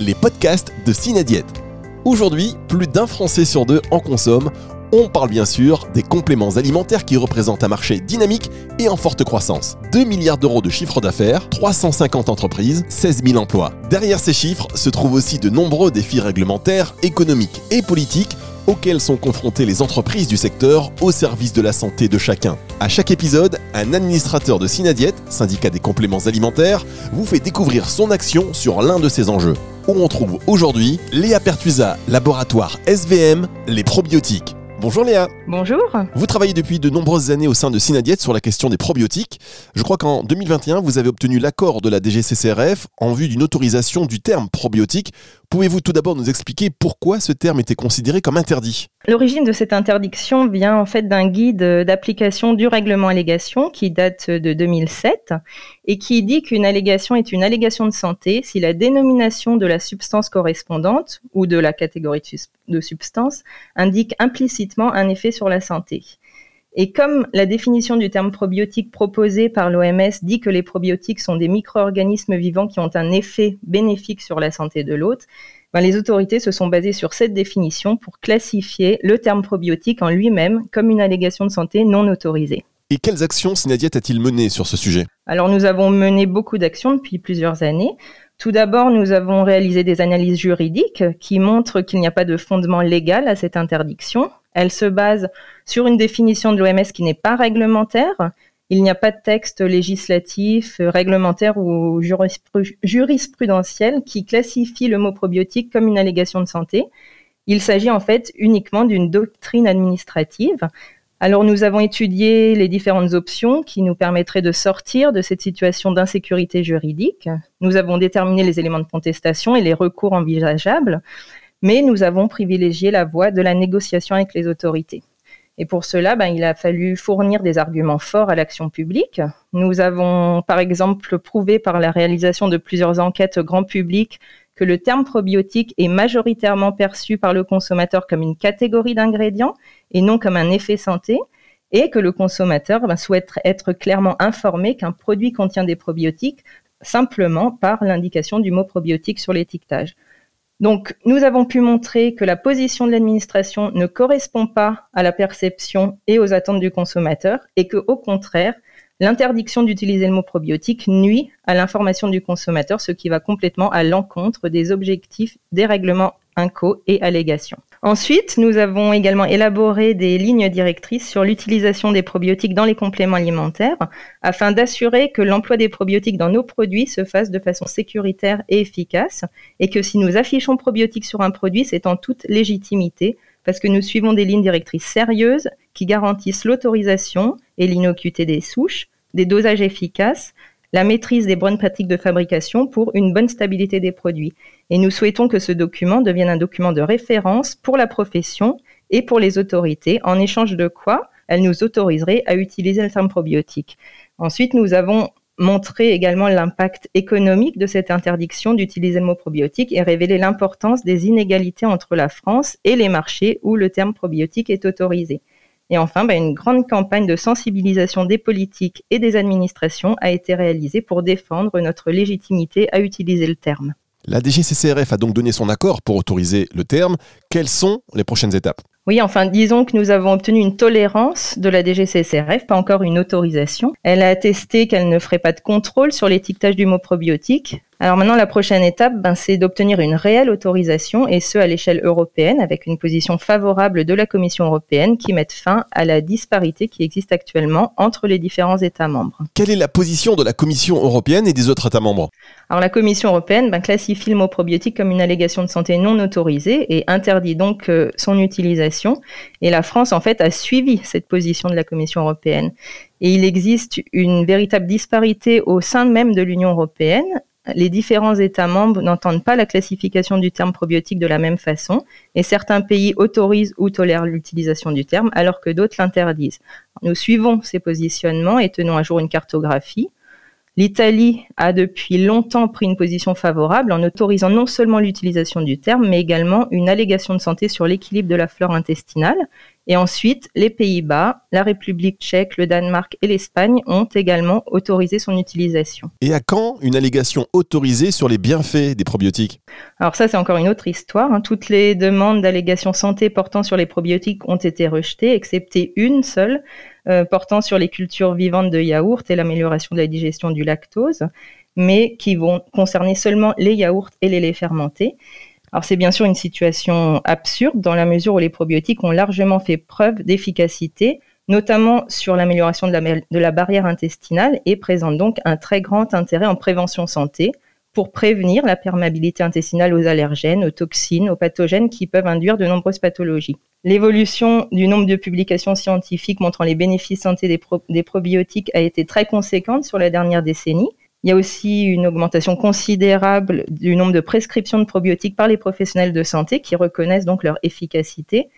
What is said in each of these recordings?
les podcasts de Cinadiète. Aujourd'hui, plus d'un Français sur deux en consomme. On parle bien sûr des compléments alimentaires qui représentent un marché dynamique et en forte croissance. 2 milliards d'euros de chiffre d'affaires, 350 entreprises, 16 000 emplois. Derrière ces chiffres se trouvent aussi de nombreux défis réglementaires, économiques et politiques auxquels sont confrontées les entreprises du secteur au service de la santé de chacun. À chaque épisode, un administrateur de Synadiète, syndicat des compléments alimentaires, vous fait découvrir son action sur l'un de ces enjeux. Où on trouve aujourd'hui Léa Pertusa, laboratoire SVM, les probiotiques. Bonjour Léa. Bonjour. Vous travaillez depuis de nombreuses années au sein de Synadiète sur la question des probiotiques. Je crois qu'en 2021, vous avez obtenu l'accord de la DGCCRF en vue d'une autorisation du terme probiotique. Pouvez-vous tout d'abord nous expliquer pourquoi ce terme était considéré comme interdit? L'origine de cette interdiction vient en fait d'un guide d'application du règlement allégation qui date de 2007 et qui dit qu'une allégation est une allégation de santé si la dénomination de la substance correspondante ou de la catégorie de substance indique implicitement un effet sur la santé. Et comme la définition du terme probiotique proposée par l'OMS dit que les probiotiques sont des micro-organismes vivants qui ont un effet bénéfique sur la santé de l'hôte, ben les autorités se sont basées sur cette définition pour classifier le terme probiotique en lui-même comme une allégation de santé non autorisée. Et quelles actions Synadiet a-t-il menées sur ce sujet? Alors nous avons mené beaucoup d'actions depuis plusieurs années. Tout d'abord, nous avons réalisé des analyses juridiques qui montrent qu'il n'y a pas de fondement légal à cette interdiction. Elle se base sur une définition de l'OMS qui n'est pas réglementaire. Il n'y a pas de texte législatif, réglementaire ou jurisprudentiel qui classifie le mot probiotique comme une allégation de santé. Il s'agit en fait uniquement d'une doctrine administrative. Alors nous avons étudié les différentes options qui nous permettraient de sortir de cette situation d'insécurité juridique. Nous avons déterminé les éléments de contestation et les recours envisageables mais nous avons privilégié la voie de la négociation avec les autorités. Et pour cela, ben, il a fallu fournir des arguments forts à l'action publique. Nous avons, par exemple, prouvé par la réalisation de plusieurs enquêtes grand public que le terme probiotique est majoritairement perçu par le consommateur comme une catégorie d'ingrédients et non comme un effet santé, et que le consommateur ben, souhaite être clairement informé qu'un produit contient des probiotiques simplement par l'indication du mot probiotique sur l'étiquetage. Donc, nous avons pu montrer que la position de l'administration ne correspond pas à la perception et aux attentes du consommateur et que, au contraire, l'interdiction d'utiliser le mot probiotique nuit à l'information du consommateur, ce qui va complètement à l'encontre des objectifs des règlements INCO et allégations. Ensuite, nous avons également élaboré des lignes directrices sur l'utilisation des probiotiques dans les compléments alimentaires afin d'assurer que l'emploi des probiotiques dans nos produits se fasse de façon sécuritaire et efficace et que si nous affichons probiotiques sur un produit, c'est en toute légitimité parce que nous suivons des lignes directrices sérieuses qui garantissent l'autorisation et l'innocuité des souches, des dosages efficaces, la maîtrise des bonnes pratiques de fabrication pour une bonne stabilité des produits. Et nous souhaitons que ce document devienne un document de référence pour la profession et pour les autorités, en échange de quoi elle nous autoriserait à utiliser le terme probiotique. Ensuite, nous avons montré également l'impact économique de cette interdiction d'utiliser le mot probiotique et révélé l'importance des inégalités entre la France et les marchés où le terme probiotique est autorisé. Et enfin, bah, une grande campagne de sensibilisation des politiques et des administrations a été réalisée pour défendre notre légitimité à utiliser le terme. La DGCCRF a donc donné son accord pour autoriser le terme. Quelles sont les prochaines étapes? Oui, enfin, disons que nous avons obtenu une tolérance de la DGCCRF, pas encore une autorisation. Elle a attesté qu'elle ne ferait pas de contrôle sur l'étiquetage du mot probiotique. Alors maintenant, la prochaine étape, ben, c'est d'obtenir une réelle autorisation, et ce à l'échelle européenne, avec une position favorable de la Commission européenne qui mette fin à la disparité qui existe actuellement entre les différents États membres. Quelle est la position de la Commission européenne et des autres États membres? Alors la Commission européenne ben, classifie le mot probiotique comme une allégation de santé non autorisée et interdit donc euh, son utilisation. Et la France, en fait, a suivi cette position de la Commission européenne. Et il existe une véritable disparité au sein même de l'Union européenne les différents États membres n'entendent pas la classification du terme probiotique de la même façon, et certains pays autorisent ou tolèrent l'utilisation du terme, alors que d'autres l'interdisent. Nous suivons ces positionnements et tenons à jour une cartographie. L'Italie a depuis longtemps pris une position favorable en autorisant non seulement l'utilisation du terme, mais également une allégation de santé sur l'équilibre de la flore intestinale. Et ensuite, les Pays-Bas, la République tchèque, le Danemark et l'Espagne ont également autorisé son utilisation. Et à quand une allégation autorisée sur les bienfaits des probiotiques? Alors ça, c'est encore une autre histoire. Hein. Toutes les demandes d'allégation santé portant sur les probiotiques ont été rejetées, excepté une seule euh, portant sur les cultures vivantes de yaourt et l'amélioration de la digestion du lactose, mais qui vont concerner seulement les yaourts et les laits fermentés. Alors c'est bien sûr une situation absurde dans la mesure où les probiotiques ont largement fait preuve d'efficacité, notamment sur l'amélioration de la, de la barrière intestinale et présentent donc un très grand intérêt en prévention santé pour prévenir la perméabilité intestinale aux allergènes, aux toxines, aux pathogènes qui peuvent induire de nombreuses pathologies. L'évolution du nombre de publications scientifiques montrant les bénéfices santé des, probiotiques a été très conséquente sur la dernière décennie. Il y a aussi une augmentation considérable du nombre de prescriptions de probiotiques par les professionnels de santé qui reconnaissent donc leur efficacité.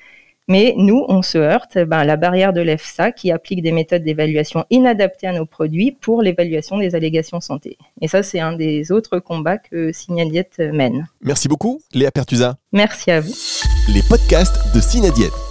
Mais nous, on se heurte ben, à la barrière de l'EFSA qui applique des méthodes d'évaluation inadaptées à nos produits pour l'évaluation des allégations santé. Et ça, c'est un des autres combats que Signadiette mène. Merci beaucoup, Léa Pertusa. Merci à vous les podcasts de Cinadiète.